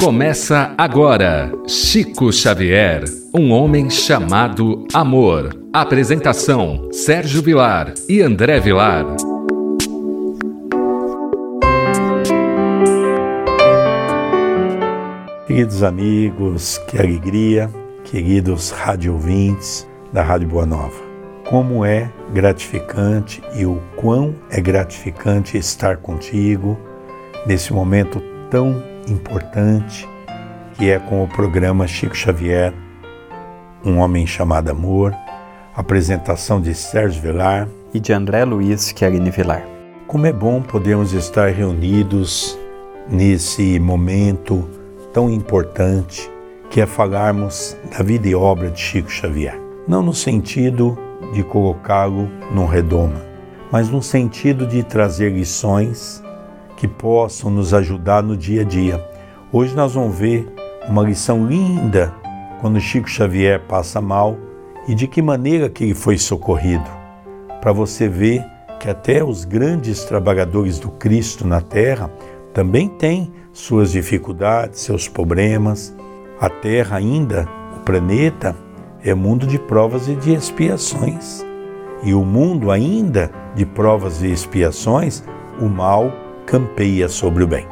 Começa agora Chico Xavier, um homem chamado amor. Apresentação: Sérgio Vilar e André Vilar. Queridos amigos, que alegria, queridos rádio ouvintes da Rádio Boa Nova. Como é gratificante e o quão é gratificante estar contigo nesse momento tão importante que é com o programa Chico Xavier, Um Homem Chamado Amor, apresentação de Sérgio Vilar e de André Luiz Querini Vilar. Como é bom podermos estar reunidos nesse momento tão importante que é falarmos da vida e obra de Chico Xavier. Não no sentido de colocá-lo num redoma, mas no sentido de trazer lições que possam nos ajudar no dia a dia. Hoje nós vamos ver uma lição linda quando Chico Xavier passa mal e de que maneira que ele foi socorrido. Para você ver que até os grandes trabalhadores do Cristo na terra também têm suas dificuldades, seus problemas. A terra ainda, o planeta, é mundo de provas e de expiações. E o mundo ainda de provas e expiações, o mal campeia sobre o bem.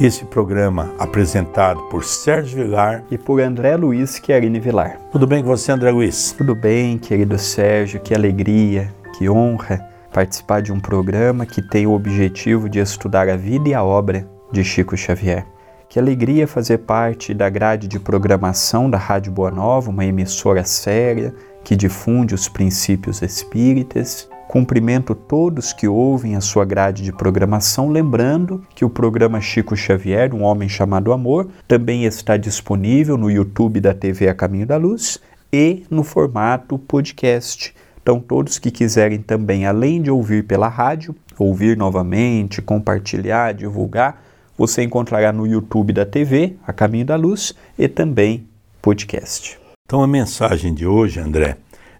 Esse programa apresentado por Sérgio Vilar e por André Luiz Querini Vilar. Tudo bem com você, André Luiz? Tudo bem, querido Sérgio, que alegria, que honra participar de um programa que tem o objetivo de estudar a vida e a obra de Chico Xavier. Que alegria fazer parte da grade de programação da Rádio Boa Nova, uma emissora séria que difunde os princípios espíritas Cumprimento todos que ouvem a sua grade de programação, lembrando que o programa Chico Xavier, Um Homem Chamado Amor, também está disponível no YouTube da TV A Caminho da Luz e no formato podcast. Então, todos que quiserem também, além de ouvir pela rádio, ouvir novamente, compartilhar, divulgar, você encontrará no YouTube da TV, A Caminho da Luz, e também podcast. Então, a mensagem de hoje, André,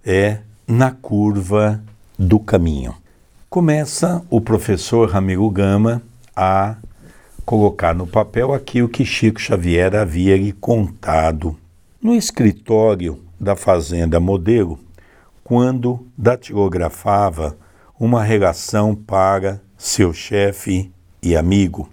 é na curva do caminho. Começa o professor Ramiro Gama a colocar no papel aquilo que Chico Xavier havia lhe contado. No escritório da Fazenda Modelo, quando datilografava uma relação para seu chefe e amigo,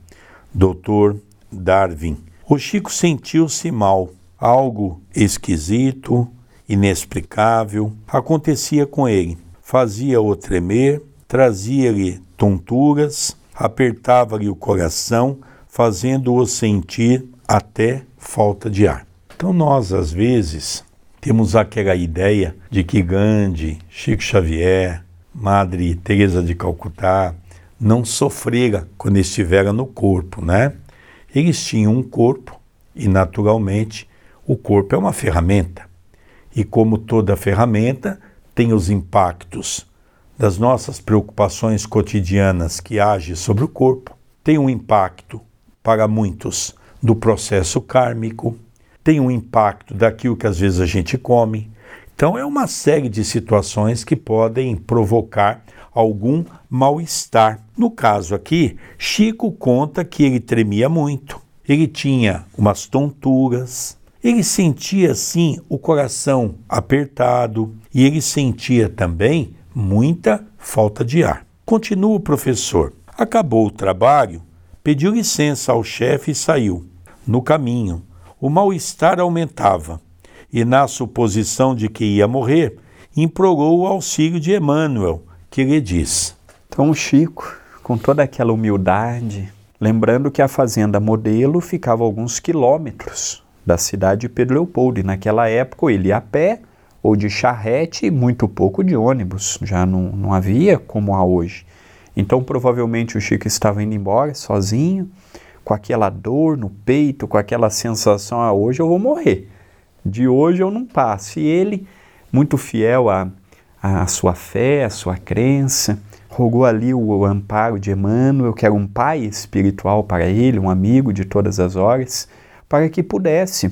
Dr. Darwin, o Chico sentiu-se mal. Algo esquisito, inexplicável acontecia com ele fazia-o tremer, trazia-lhe tonturas, apertava-lhe o coração, fazendo-o sentir até falta de ar. Então nós, às vezes, temos aquela ideia de que Gandhi, Chico Xavier, Madre Teresa de Calcutá não sofreram quando estiveram no corpo, né? Eles tinham um corpo e, naturalmente, o corpo é uma ferramenta. E como toda ferramenta, tem os impactos das nossas preocupações cotidianas que agem sobre o corpo, tem um impacto para muitos do processo kármico, tem um impacto daquilo que às vezes a gente come. Então é uma série de situações que podem provocar algum mal-estar. No caso aqui, Chico conta que ele tremia muito. Ele tinha umas tonturas, ele sentia assim o coração apertado e ele sentia também muita falta de ar. Continua o professor. Acabou o trabalho, pediu licença ao chefe e saiu. No caminho, o mal-estar aumentava e, na suposição de que ia morrer, implorou o auxílio de Emmanuel, que lhe diz: Então, Chico, com toda aquela humildade, lembrando que a fazenda modelo ficava alguns quilômetros da cidade de Pedro Leopoldo. E naquela época ele ia a pé ou de charrete e muito pouco de ônibus. Já não, não havia como há hoje. Então provavelmente o Chico estava indo embora sozinho, com aquela dor no peito, com aquela sensação, ah, hoje eu vou morrer. De hoje eu não passo. E ele, muito fiel à, à sua fé, à sua crença, rogou ali o amparo de Emmanuel, que era um pai espiritual para ele, um amigo de todas as horas, para que pudesse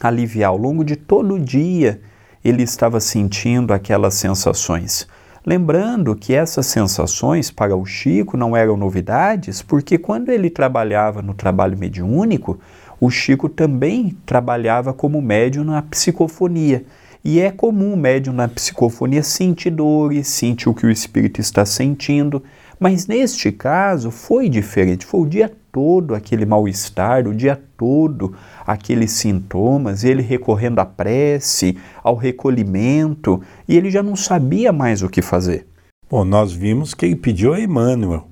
aliviar ao longo de todo o dia. Ele estava sentindo aquelas sensações. Lembrando que essas sensações para o Chico não eram novidades, porque quando ele trabalhava no trabalho mediúnico, o Chico também trabalhava como médium na psicofonia. E é comum o médium na psicofonia sentir dores, sentir o que o espírito está sentindo, mas neste caso foi diferente, foi o dia todo aquele mal-estar, o dia todo aqueles sintomas, ele recorrendo à prece, ao recolhimento, e ele já não sabia mais o que fazer. Bom, nós vimos que ele pediu a Emmanuel.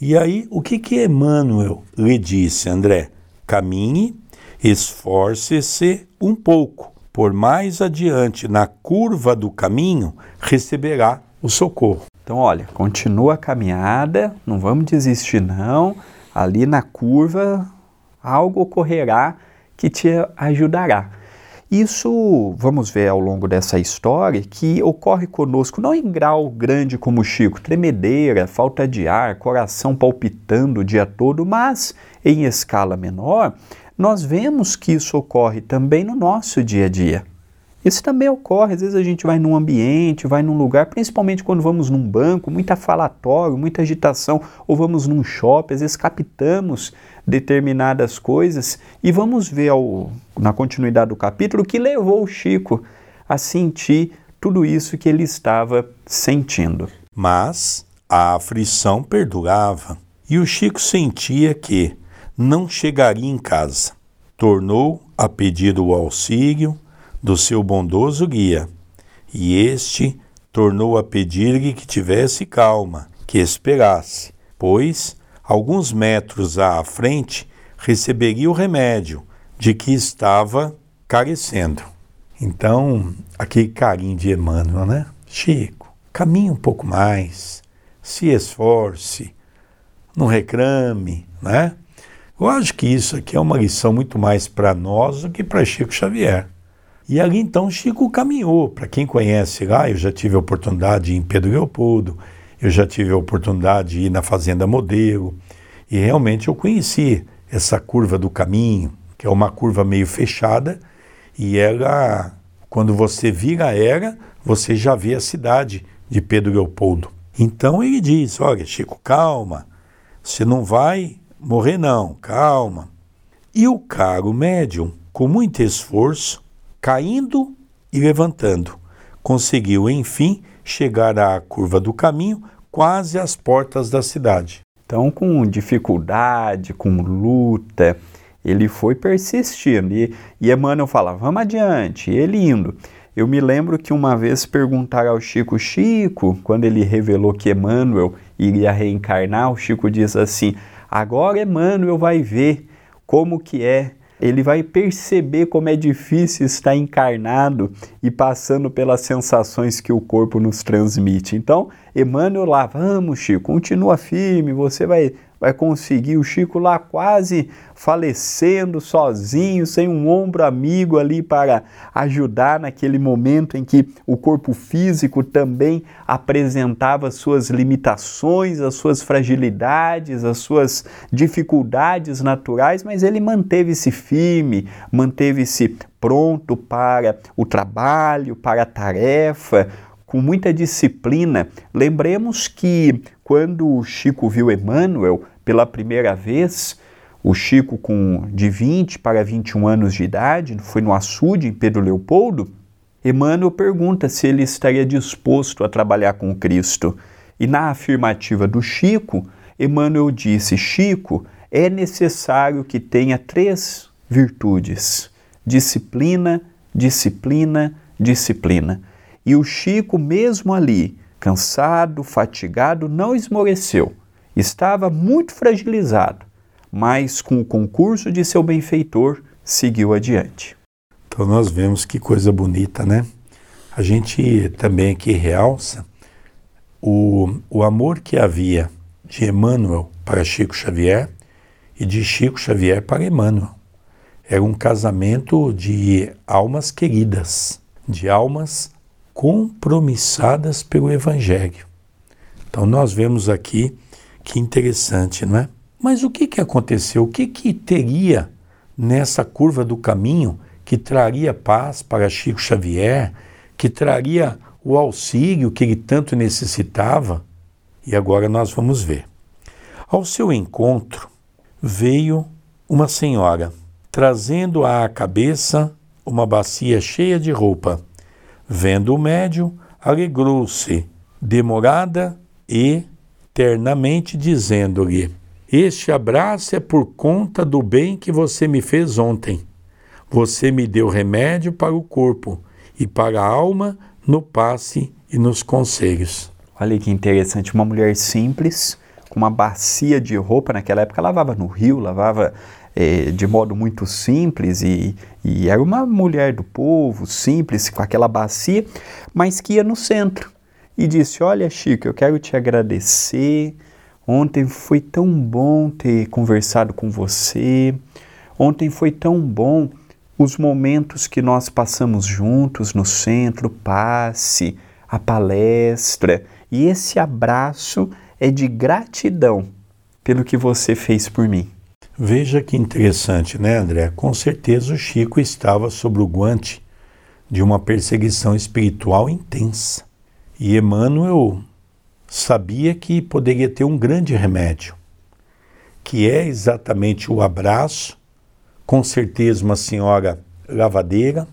E aí, o que que Emmanuel lhe disse, André? Caminhe, esforce-se um pouco, por mais adiante na curva do caminho receberá o socorro. Então, olha, continua a caminhada, não vamos desistir não. Ali na curva algo ocorrerá que te ajudará. Isso, vamos ver ao longo dessa história, que ocorre conosco não em grau grande como Chico, tremedeira, falta de ar, coração palpitando o dia todo, mas em escala menor, nós vemos que isso ocorre também no nosso dia a dia. Isso também ocorre, às vezes a gente vai num ambiente, vai num lugar, principalmente quando vamos num banco, muita falatório, muita agitação, ou vamos num shopping, às vezes captamos determinadas coisas e vamos ver ao, na continuidade do capítulo o que levou o Chico a sentir tudo isso que ele estava sentindo. Mas a aflição perdurava e o Chico sentia que não chegaria em casa. Tornou a pedir o auxílio do seu bondoso guia, e este tornou a pedir-lhe que tivesse calma, que esperasse, pois, alguns metros à frente, receberia o remédio de que estava carecendo. Então, aquele carinho de Emmanuel, né? Chico, caminhe um pouco mais, se esforce, não reclame, né? Eu acho que isso aqui é uma lição muito mais para nós do que para Chico Xavier. E ali então Chico caminhou. Para quem conhece lá, eu já tive a oportunidade em Pedro Leopoldo, eu já tive a oportunidade de ir na Fazenda Modelo, e realmente eu conheci essa curva do caminho, que é uma curva meio fechada, e ela, quando você vira ela, você já vê a cidade de Pedro Leopoldo. Então ele diz: Olha, Chico, calma, você não vai morrer, não, calma. E o caro médium, com muito esforço, caindo e levantando. Conseguiu, enfim, chegar à curva do caminho, quase às portas da cidade. Então, com dificuldade, com luta, ele foi persistindo. E, e Emmanuel fala: vamos adiante, e ele indo. Eu me lembro que uma vez perguntaram ao Chico, Chico, quando ele revelou que Emmanuel iria reencarnar, o Chico diz assim: agora Emmanuel vai ver como que é ele vai perceber como é difícil estar encarnado e passando pelas sensações que o corpo nos transmite. Então, Emmanuel lá, vamos Chico, continua firme, você vai vai conseguir. O Chico lá quase falecendo sozinho, sem um ombro amigo ali para ajudar naquele momento em que o corpo físico também apresentava suas limitações, as suas fragilidades, as suas dificuldades naturais, mas ele manteve-se firme, manteve-se pronto para o trabalho, para a tarefa, com muita disciplina. Lembremos que quando Chico viu Emmanuel, pela primeira vez, o Chico com de 20 para 21 anos de idade, foi no açude em Pedro Leopoldo, Emmanuel pergunta se ele estaria disposto a trabalhar com Cristo. E na afirmativa do Chico, Emmanuel disse: Chico, é necessário que tenha três virtudes: disciplina, disciplina, disciplina. E o Chico, mesmo ali, cansado, fatigado, não esmoreceu Estava muito fragilizado, mas com o concurso de seu benfeitor, seguiu adiante. Então nós vemos que coisa bonita, né? A gente também aqui realça o, o amor que havia de Emmanuel para Chico Xavier e de Chico Xavier para Emmanuel. Era um casamento de almas queridas, de almas compromissadas pelo Evangelho. Então nós vemos aqui que interessante, não é? Mas o que, que aconteceu? O que, que teria nessa curva do caminho que traria paz para Chico Xavier, que traria o auxílio que ele tanto necessitava, e agora nós vamos ver. Ao seu encontro veio uma senhora, trazendo à cabeça uma bacia cheia de roupa. Vendo o médium, alegrou-se, demorada e ternamente, dizendo-lhe: Este abraço é por conta do bem que você me fez ontem. Você me deu remédio para o corpo e para a alma no passe e nos conselhos. Olha que interessante, uma mulher simples, com uma bacia de roupa, naquela época lavava no rio, lavava é, de modo muito simples e, e era uma mulher do povo, simples, com aquela bacia, mas que ia no centro e disse: Olha, Chico, eu quero te agradecer. Ontem foi tão bom ter conversado com você. Ontem foi tão bom os momentos que nós passamos juntos no centro, passe, a palestra. E esse abraço é de gratidão pelo que você fez por mim. Veja que interessante, né, André? Com certeza o Chico estava sobre o guante de uma perseguição espiritual intensa. E Emmanuel sabia que poderia ter um grande remédio, que é exatamente o abraço com certeza uma senhora lavadeira,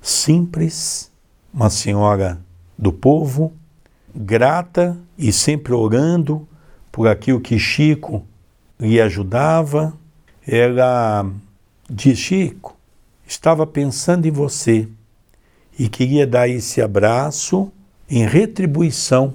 simples, uma senhora do povo, grata e sempre orando por aquilo que Chico lhe ajudava. Ela diz: Chico, estava pensando em você e queria dar esse abraço em retribuição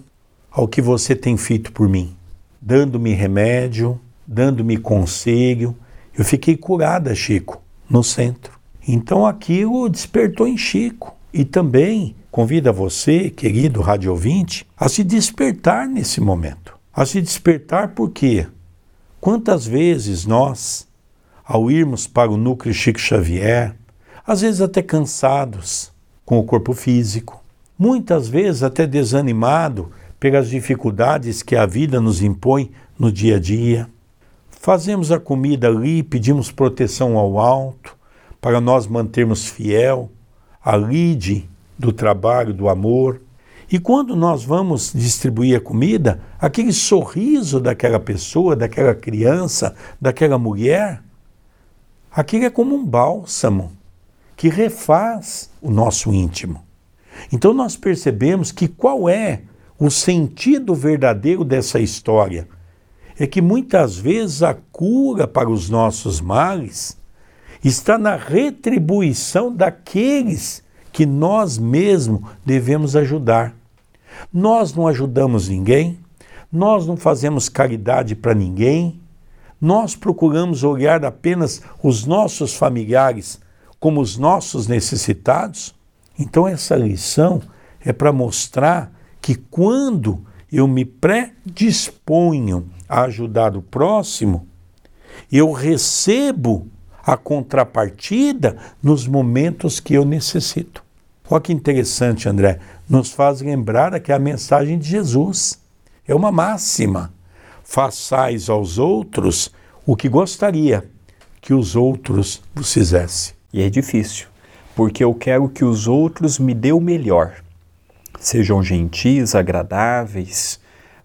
ao que você tem feito por mim, dando-me remédio, dando-me conselho eu fiquei curada, Chico, no centro. Então aquilo despertou em Chico. E também convida você, querido rádio ouvinte, a se despertar nesse momento. A se despertar porque quantas vezes nós, ao irmos para o núcleo Chico Xavier, às vezes até cansados com o corpo físico, muitas vezes até desanimado pelas dificuldades que a vida nos impõe no dia a dia, Fazemos a comida ali, pedimos proteção ao alto, para nós mantermos fiel a lide do trabalho, do amor. E quando nós vamos distribuir a comida, aquele sorriso daquela pessoa, daquela criança, daquela mulher, aquilo é como um bálsamo que refaz o nosso íntimo. Então nós percebemos que qual é o sentido verdadeiro dessa história? é que muitas vezes a cura para os nossos males está na retribuição daqueles que nós mesmos devemos ajudar. Nós não ajudamos ninguém, nós não fazemos caridade para ninguém, nós procuramos olhar apenas os nossos familiares como os nossos necessitados. Então, essa lição é para mostrar que quando eu me predisponho a ajudar o próximo, eu recebo a contrapartida nos momentos que eu necessito. Olha que interessante, André. Nos faz lembrar que a mensagem de Jesus. É uma máxima. Façais aos outros o que gostaria que os outros vos fizessem. E é difícil, porque eu quero que os outros me dêem o melhor. Sejam gentis, agradáveis,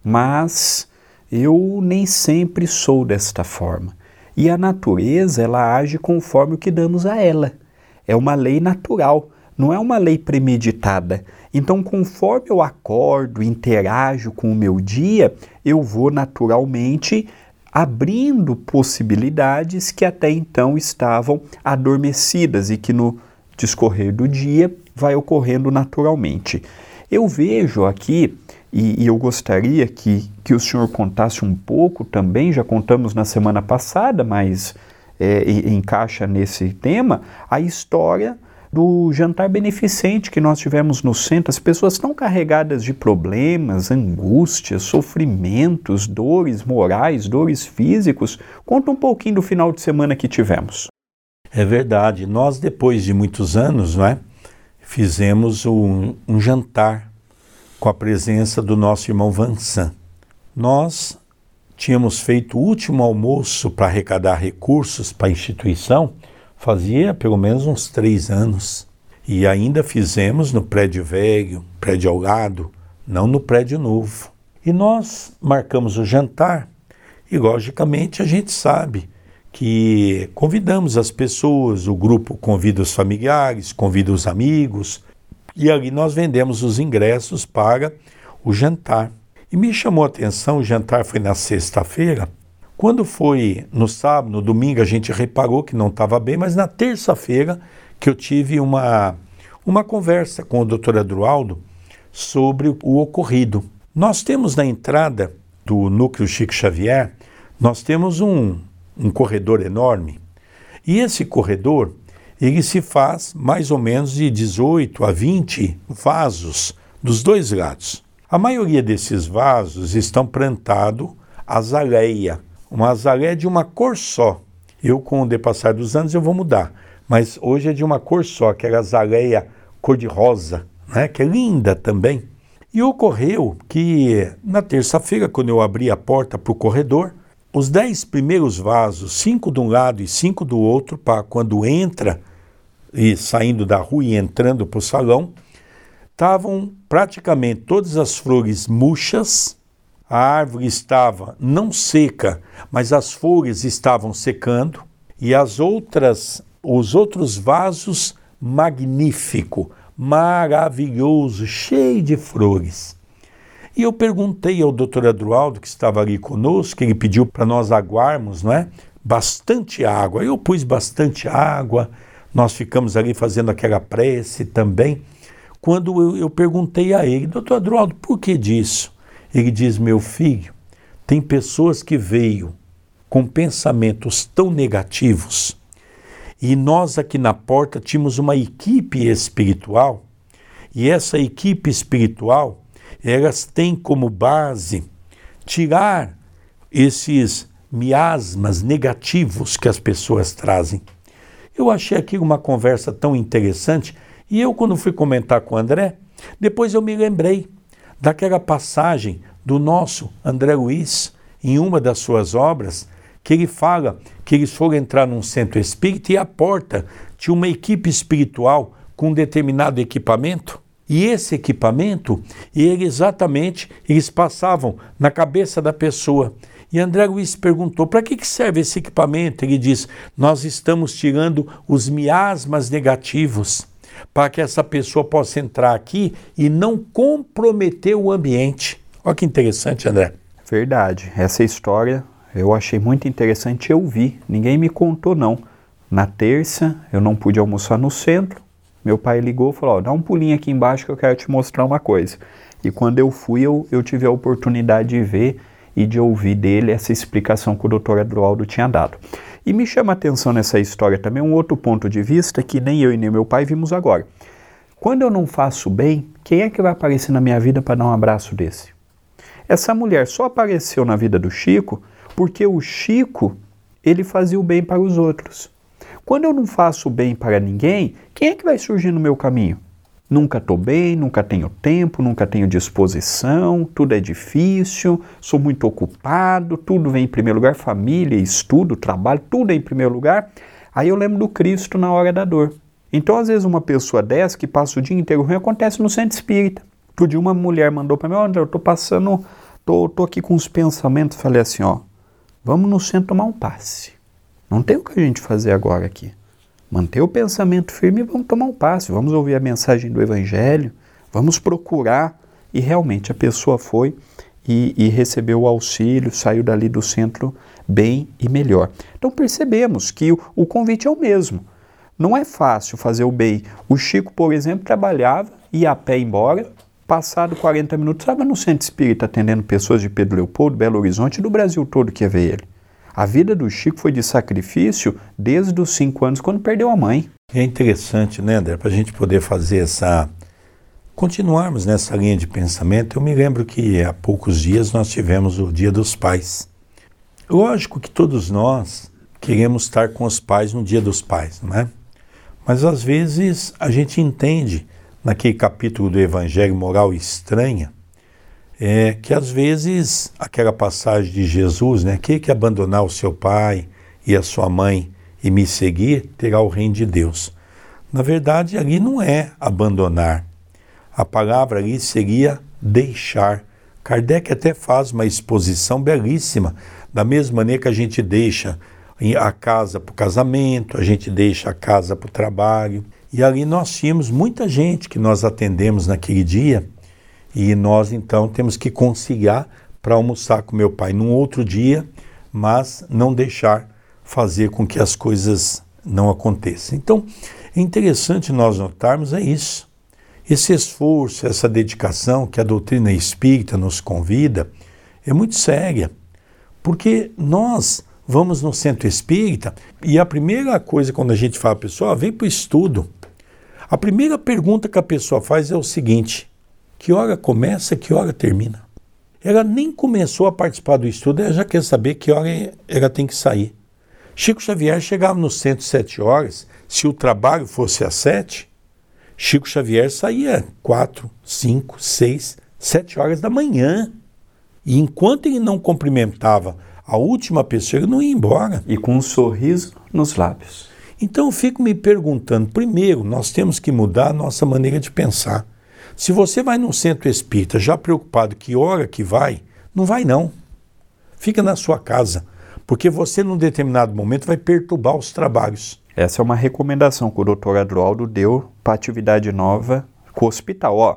mas eu nem sempre sou desta forma. E a natureza, ela age conforme o que damos a ela. É uma lei natural, não é uma lei premeditada. Então, conforme eu acordo, interajo com o meu dia, eu vou naturalmente abrindo possibilidades que até então estavam adormecidas e que no discorrer do dia vai ocorrendo naturalmente. Eu vejo aqui e, e, eu gostaria que, que o senhor contasse um pouco também, já contamos na semana passada, mas é, encaixa nesse tema, a história do jantar beneficente que nós tivemos no centro. As pessoas estão carregadas de problemas, angústias, sofrimentos, dores morais, dores físicos. Conta um pouquinho do final de semana que tivemos. É verdade. Nós, depois de muitos anos, não é? fizemos um, um jantar com a presença do nosso irmão Vansan. Nós tínhamos feito o último almoço para arrecadar recursos para a instituição fazia pelo menos uns três anos. E ainda fizemos no prédio velho, prédio ao lado, não no prédio novo. E nós marcamos o jantar e, logicamente, a gente sabe que convidamos as pessoas, o grupo convida os familiares, convida os amigos, e ali nós vendemos os ingressos para o jantar. E me chamou a atenção, o jantar foi na sexta-feira. Quando foi no sábado, no domingo, a gente reparou que não estava bem, mas na terça-feira que eu tive uma, uma conversa com o doutor Adroaldo sobre o ocorrido. Nós temos na entrada do núcleo Chico Xavier, nós temos um, um corredor enorme. E esse corredor, ele se faz mais ou menos de 18 a 20 vasos dos dois lados. A maioria desses vasos estão plantados azaleia, uma azaleia de uma cor só. Eu, com o depassar dos anos, eu vou mudar, mas hoje é de uma cor só, aquela azaleia cor-de-rosa, né, que é linda também. E ocorreu que na terça-feira, quando eu abri a porta para o corredor, os dez primeiros vasos, cinco de um lado e cinco do outro, para quando entra e saindo da rua e entrando para o salão, estavam praticamente todas as flores murchas, a árvore estava não seca, mas as folhas estavam secando, e as outras, os outros vasos magnífico, maravilhoso, cheio de flores. E eu perguntei ao doutor Adroaldo, que estava ali conosco, que ele pediu para nós aguarmos, não é? Bastante água. Eu pus bastante água, nós ficamos ali fazendo aquela prece também. Quando eu, eu perguntei a ele, doutor Adroaldo, por que disso? Ele diz: Meu filho, tem pessoas que veio com pensamentos tão negativos e nós aqui na porta tínhamos uma equipe espiritual e essa equipe espiritual elas têm como base tirar esses miasmas negativos que as pessoas trazem. Eu achei aqui uma conversa tão interessante e eu, quando fui comentar com o André, depois eu me lembrei daquela passagem do nosso André Luiz, em uma das suas obras, que ele fala que eles foram entrar num centro espírita e a porta tinha uma equipe espiritual com um determinado equipamento. E esse equipamento, ele exatamente, eles passavam na cabeça da pessoa. E André Luiz perguntou: para que, que serve esse equipamento? Ele diz: nós estamos tirando os miasmas negativos para que essa pessoa possa entrar aqui e não comprometer o ambiente. Olha que interessante, André. Verdade. Essa história eu achei muito interessante eu vi. Ninguém me contou, não. Na terça, eu não pude almoçar no centro. Meu pai ligou e falou: oh, dá um pulinho aqui embaixo que eu quero te mostrar uma coisa. E quando eu fui, eu, eu tive a oportunidade de ver e de ouvir dele essa explicação que o doutor Adroaldo tinha dado. E me chama a atenção nessa história também um outro ponto de vista que nem eu e nem meu pai vimos agora. Quando eu não faço bem, quem é que vai aparecer na minha vida para dar um abraço desse? Essa mulher só apareceu na vida do Chico porque o Chico, ele fazia o bem para os outros. Quando eu não faço bem para ninguém, quem é que vai surgir no meu caminho? Nunca estou bem, nunca tenho tempo, nunca tenho disposição, tudo é difícil, sou muito ocupado, tudo vem em primeiro lugar, família, estudo, trabalho, tudo é em primeiro lugar. Aí eu lembro do Cristo na hora da dor. Então, às vezes, uma pessoa dessa que passa o dia inteiro ruim acontece no centro espírita. Outro dia, uma mulher mandou para mim: Olha, eu estou passando, tô aqui com uns pensamentos. Falei assim: Ó, Vamos no centro tomar um passe. Não tem o que a gente fazer agora aqui. Manter o pensamento firme e vamos tomar um passe. Vamos ouvir a mensagem do Evangelho. Vamos procurar. E realmente a pessoa foi e, e recebeu o auxílio, saiu dali do centro bem e melhor. Então percebemos que o, o convite é o mesmo. Não é fácil fazer o bem. O Chico, por exemplo, trabalhava, ia a pé embora, Passado 40 minutos, estava no centro espírita atendendo pessoas de Pedro Leopoldo, Belo Horizonte do Brasil todo que ia ver ele. A vida do Chico foi de sacrifício desde os cinco anos, quando perdeu a mãe. É interessante, né, André, para a gente poder fazer essa. continuarmos nessa linha de pensamento. Eu me lembro que há poucos dias nós tivemos o Dia dos Pais. Lógico que todos nós queremos estar com os pais no Dia dos Pais, não é? Mas às vezes a gente entende naquele capítulo do Evangelho Moral Estranha, é que às vezes aquela passagem de Jesus, né, que que abandonar o seu pai e a sua mãe e me seguir, terá o reino de Deus. Na verdade, ali não é abandonar. A palavra ali seria deixar. Kardec até faz uma exposição belíssima, da mesma maneira que a gente deixa a casa para o casamento, a gente deixa a casa para o trabalho. E ali nós tínhamos muita gente que nós atendemos naquele dia, e nós então temos que conciliar para almoçar com meu pai num outro dia, mas não deixar fazer com que as coisas não aconteçam. Então, é interessante nós notarmos é isso. Esse esforço, essa dedicação que a doutrina espírita nos convida é muito séria, porque nós vamos no centro espírita e a primeira coisa quando a gente fala, pessoal, vem para o estudo. A primeira pergunta que a pessoa faz é o seguinte: que hora começa, que hora termina? Ela nem começou a participar do estudo, ela já quer saber que hora ela tem que sair. Chico Xavier chegava no centro sete horas, se o trabalho fosse às sete, Chico Xavier saía quatro, cinco, seis, sete horas da manhã. E enquanto ele não cumprimentava a última pessoa, ele não ia embora. E com um sorriso nos lábios. Então eu fico me perguntando: primeiro, nós temos que mudar a nossa maneira de pensar. Se você vai num centro espírita já preocupado que hora que vai, não vai não. Fica na sua casa, porque você num determinado momento vai perturbar os trabalhos. Essa é uma recomendação que o doutor Adroaldo deu para atividade nova com o hospital. Ó,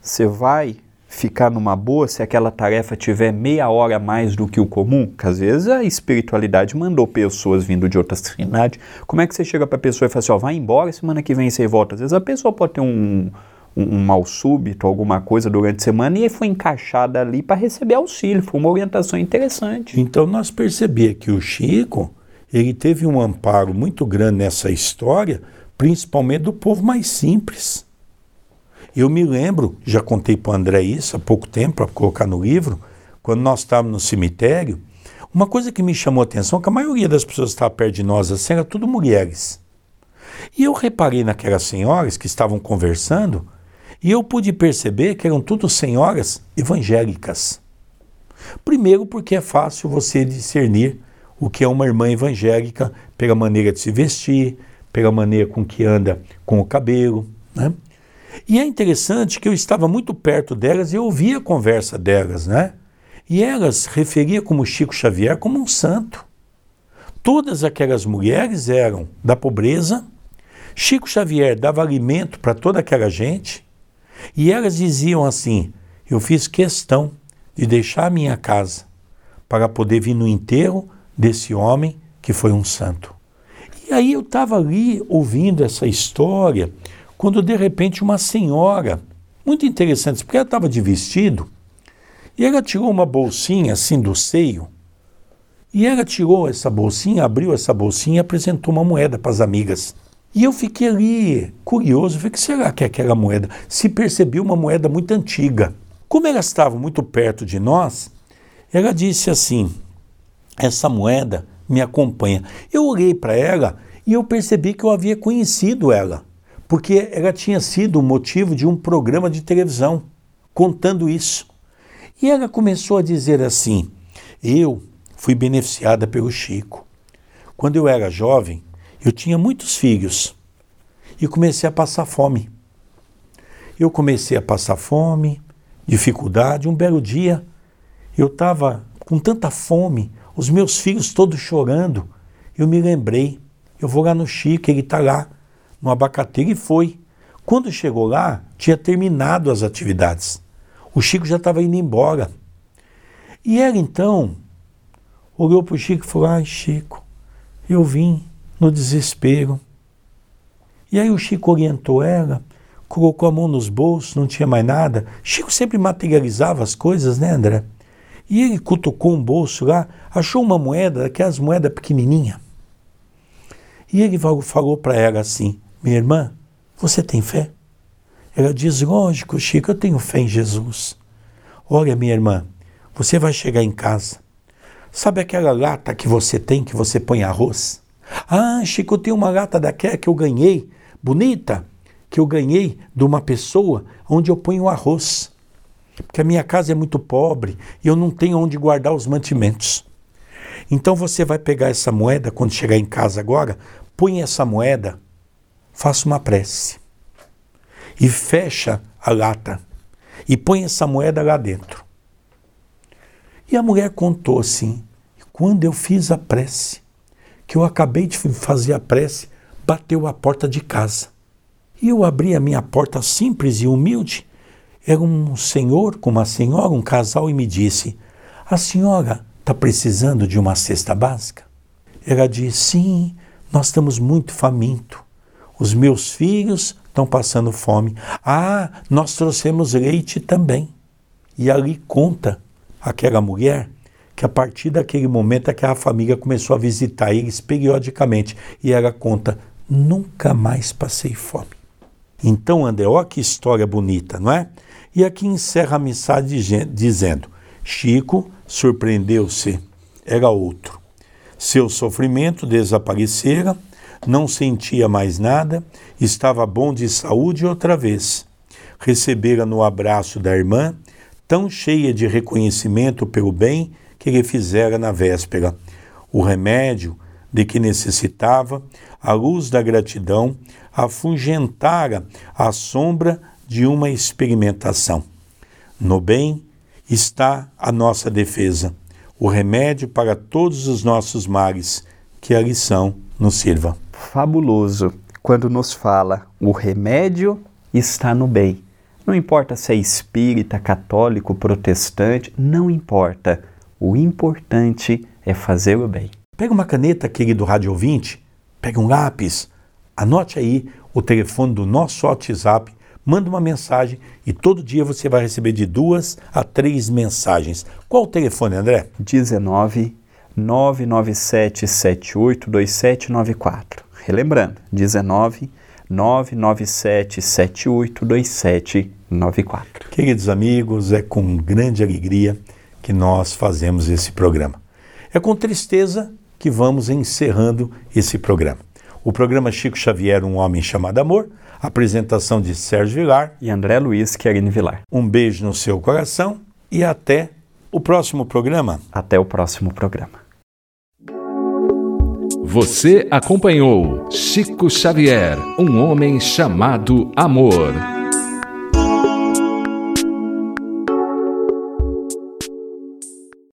você vai ficar numa boa se aquela tarefa tiver meia hora mais do que o comum? Que às vezes a espiritualidade mandou pessoas vindo de outras cidades. Como é que você chega para a pessoa e fala assim, ó, vai embora, semana que vem você volta? Às vezes a pessoa pode ter um, um, um mal súbito, alguma coisa durante a semana e foi encaixada ali para receber auxílio. Foi uma orientação interessante. Então nós percebemos que o Chico ele teve um amparo muito grande nessa história, principalmente do povo mais simples. Eu me lembro, já contei para o André isso há pouco tempo, para colocar no livro, quando nós estávamos no cemitério, uma coisa que me chamou a atenção é que a maioria das pessoas que estavam perto de nós assim era tudo mulheres. E eu reparei naquelas senhoras que estavam conversando e eu pude perceber que eram tudo senhoras evangélicas. Primeiro porque é fácil você discernir o que é uma irmã evangélica pela maneira de se vestir, pela maneira com que anda com o cabelo. Né? E é interessante que eu estava muito perto delas e eu ouvia a conversa delas, né? E elas referiam como Chico Xavier como um santo. Todas aquelas mulheres eram da pobreza. Chico Xavier dava alimento para toda aquela gente. E elas diziam assim: Eu fiz questão de deixar a minha casa para poder vir no enterro desse homem que foi um santo. E aí eu estava ali ouvindo essa história, quando de repente uma senhora, muito interessante, porque ela estava de vestido, e ela tirou uma bolsinha assim do seio, e ela tirou essa bolsinha, abriu essa bolsinha e apresentou uma moeda para as amigas. E eu fiquei ali curioso, falei, que será que é aquela moeda? Se percebeu uma moeda muito antiga. Como ela estava muito perto de nós, ela disse assim: essa moeda me acompanha. Eu olhei para ela e eu percebi que eu havia conhecido ela, porque ela tinha sido o motivo de um programa de televisão contando isso. E ela começou a dizer assim: Eu fui beneficiada pelo Chico. Quando eu era jovem, eu tinha muitos filhos e comecei a passar fome. Eu comecei a passar fome, dificuldade. Um belo dia, eu estava com tanta fome os meus filhos todos chorando. Eu me lembrei, eu vou lá no Chico, ele está lá, no abacateiro, e foi. Quando chegou lá, tinha terminado as atividades. O Chico já estava indo embora. E ela então olhou para o Chico e falou: Ai, Chico, eu vim no desespero. E aí o Chico orientou ela, colocou a mão nos bolsos, não tinha mais nada. Chico sempre materializava as coisas, né, André? E ele cutucou um bolso lá, achou uma moeda, aquelas moedas pequenininha. E ele falou para ela assim: Minha irmã, você tem fé? Ela diz: Lógico, Chico, eu tenho fé em Jesus. Olha, minha irmã, você vai chegar em casa. Sabe aquela lata que você tem, que você põe arroz? Ah, Chico, eu tenho uma lata daquela que eu ganhei, bonita, que eu ganhei de uma pessoa onde eu ponho arroz porque a minha casa é muito pobre e eu não tenho onde guardar os mantimentos. Então você vai pegar essa moeda quando chegar em casa agora, põe essa moeda faça uma prece e fecha a lata e põe essa moeda lá dentro. E a mulher contou assim: quando eu fiz a prece, que eu acabei de fazer a prece, bateu a porta de casa. E eu abri a minha porta simples e humilde. Era um senhor com uma senhora, um casal, e me disse: A senhora está precisando de uma cesta básica? Ela disse: Sim, nós estamos muito famintos. Os meus filhos estão passando fome. Ah, nós trouxemos leite também. E ali conta aquela mulher que a partir daquele momento aquela família começou a visitar eles periodicamente. E ela conta: nunca mais passei fome. Então, André, olha que história bonita, não é? E aqui encerra a mensagem dizendo: Chico surpreendeu-se, era outro. Seu sofrimento desaparecera, não sentia mais nada, estava bom de saúde outra vez. Recebera no abraço da irmã, tão cheia de reconhecimento pelo bem que lhe fizera na véspera. O remédio de que necessitava, a luz da gratidão, afugentara a sombra de uma experimentação. No bem está a nossa defesa o remédio para todos os nossos males, que a lição nos sirva. Fabuloso quando nos fala o remédio está no bem. Não importa se é espírita, católico, protestante, não importa. O importante é fazer o bem. Pega uma caneta, querido rádio ouvinte, pega um lápis, anote aí o telefone do nosso WhatsApp manda uma mensagem e todo dia você vai receber de duas a três mensagens. Qual o telefone, André? 19 997 782794. Relembrando, 19 997 782794. Queridos amigos, é com grande alegria que nós fazemos esse programa. É com tristeza que vamos encerrando esse programa. O programa Chico Xavier, Um Homem Chamado Amor, Apresentação de Sérgio Vilar e André Luiz Querine Vilar. Um beijo no seu coração e até o próximo programa. Até o próximo programa. Você acompanhou Chico Xavier, um homem chamado Amor.